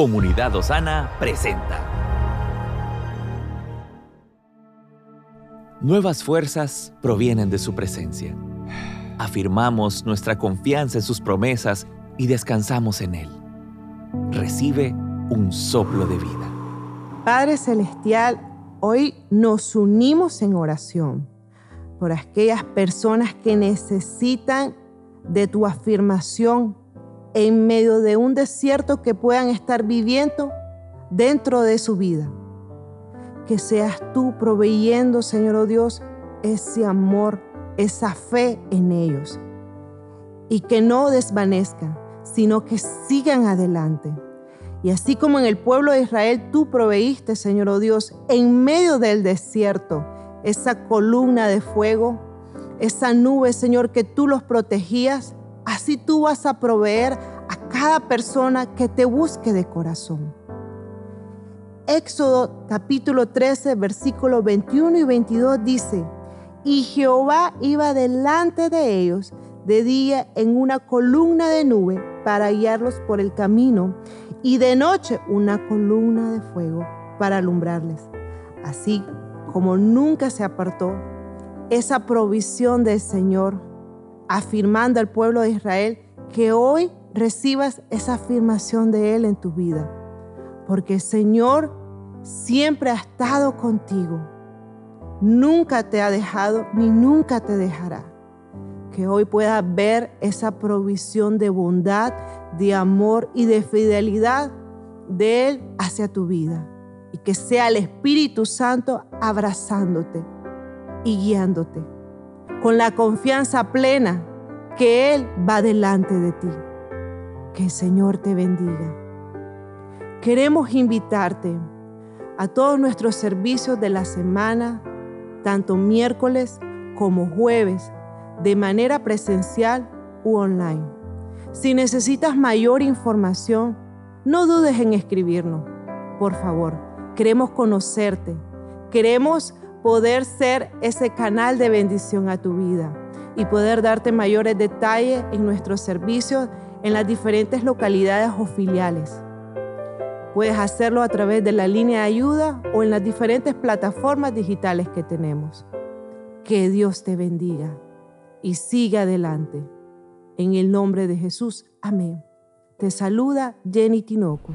Comunidad Osana presenta. Nuevas fuerzas provienen de su presencia. Afirmamos nuestra confianza en sus promesas y descansamos en Él. Recibe un soplo de vida. Padre Celestial, hoy nos unimos en oración por aquellas personas que necesitan de tu afirmación en medio de un desierto que puedan estar viviendo dentro de su vida. Que seas tú proveyendo, Señor oh Dios, ese amor, esa fe en ellos. Y que no desvanezcan, sino que sigan adelante. Y así como en el pueblo de Israel tú proveíste, Señor oh Dios, en medio del desierto, esa columna de fuego, esa nube, Señor, que tú los protegías, así tú vas a proveer a cada persona que te busque de corazón. Éxodo capítulo 13, versículos 21 y 22 dice, y Jehová iba delante de ellos de día en una columna de nube para guiarlos por el camino y de noche una columna de fuego para alumbrarles. Así como nunca se apartó esa provisión del Señor, afirmando al pueblo de Israel que hoy recibas esa afirmación de Él en tu vida. Porque el Señor siempre ha estado contigo. Nunca te ha dejado ni nunca te dejará. Que hoy puedas ver esa provisión de bondad, de amor y de fidelidad de Él hacia tu vida y que sea el Espíritu Santo abrazándote y guiándote con la confianza plena que Él va delante de ti. Que el Señor te bendiga. Queremos invitarte a todos nuestros servicios de la semana, tanto miércoles como jueves, de manera presencial u online. Si necesitas mayor información, no dudes en escribirnos, por favor Queremos conocerte. Queremos poder ser ese canal de bendición a tu vida y poder darte mayores detalles en nuestros servicios en las diferentes localidades o filiales. Puedes hacerlo a través de la línea de ayuda o en las diferentes plataformas digitales que tenemos. Que Dios te bendiga y siga adelante. En el nombre de Jesús, amén. Te saluda Jenny Tinoco.